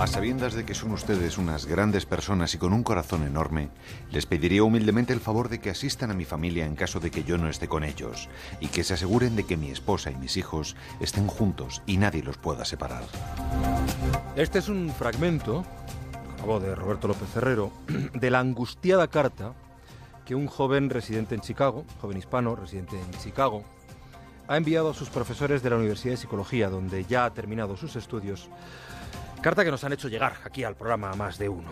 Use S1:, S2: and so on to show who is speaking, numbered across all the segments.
S1: A sabiendas de que son ustedes unas grandes personas y con un corazón enorme, les pediría humildemente el favor de que asistan a mi familia en caso de que yo no esté con ellos y que se aseguren de que mi esposa y mis hijos estén juntos y nadie los pueda separar.
S2: Este es un fragmento, de Roberto López Herrero, de la angustiada carta que un joven residente en Chicago, joven hispano residente en Chicago, ha enviado a sus profesores de la Universidad de Psicología, donde ya ha terminado sus estudios, Carta que nos han hecho llegar aquí al programa a más de uno.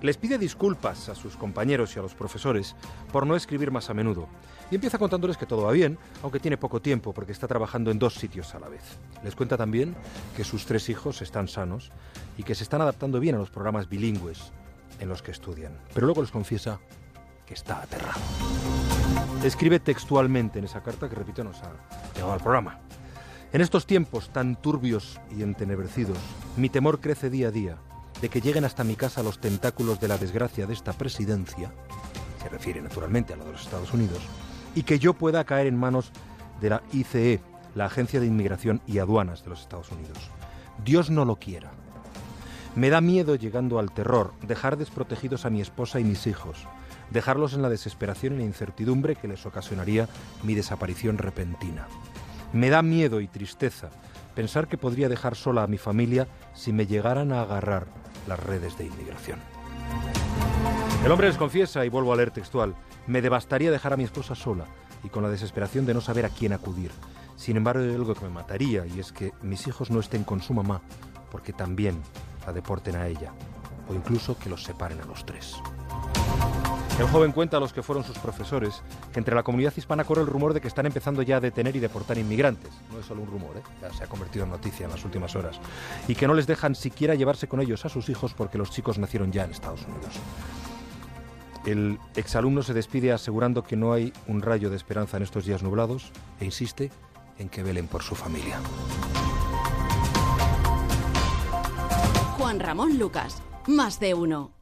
S2: Les pide disculpas a sus compañeros y a los profesores por no escribir más a menudo. Y empieza contándoles que todo va bien, aunque tiene poco tiempo porque está trabajando en dos sitios a la vez. Les cuenta también que sus tres hijos están sanos y que se están adaptando bien a los programas bilingües en los que estudian. Pero luego les confiesa que está aterrado. Escribe textualmente en esa carta que, repito, nos ha llegado al programa. En estos tiempos tan turbios y entenebrecidos, mi temor crece día a día de que lleguen hasta mi casa los tentáculos de la desgracia de esta presidencia, se refiere naturalmente a la de los Estados Unidos, y que yo pueda caer en manos de la ICE, la Agencia de Inmigración y Aduanas de los Estados Unidos. Dios no lo quiera. Me da miedo, llegando al terror, dejar desprotegidos a mi esposa y mis hijos, dejarlos en la desesperación y la incertidumbre que les ocasionaría mi desaparición repentina. Me da miedo y tristeza pensar que podría dejar sola a mi familia si me llegaran a agarrar las redes de inmigración. El hombre les confiesa, y vuelvo a leer textual, me devastaría dejar a mi esposa sola y con la desesperación de no saber a quién acudir. Sin embargo, hay algo que me mataría y es que mis hijos no estén con su mamá porque también la deporten a ella o incluso que los separen a los tres. El joven cuenta a los que fueron sus profesores que entre la comunidad hispana corre el rumor de que están empezando ya a detener y deportar inmigrantes. No es solo un rumor, ¿eh? ya se ha convertido en noticia en las últimas horas. Y que no les dejan siquiera llevarse con ellos a sus hijos porque los chicos nacieron ya en Estados Unidos. El exalumno se despide asegurando que no hay un rayo de esperanza en estos días nublados e insiste en que velen por su familia.
S3: Juan Ramón Lucas, más de uno.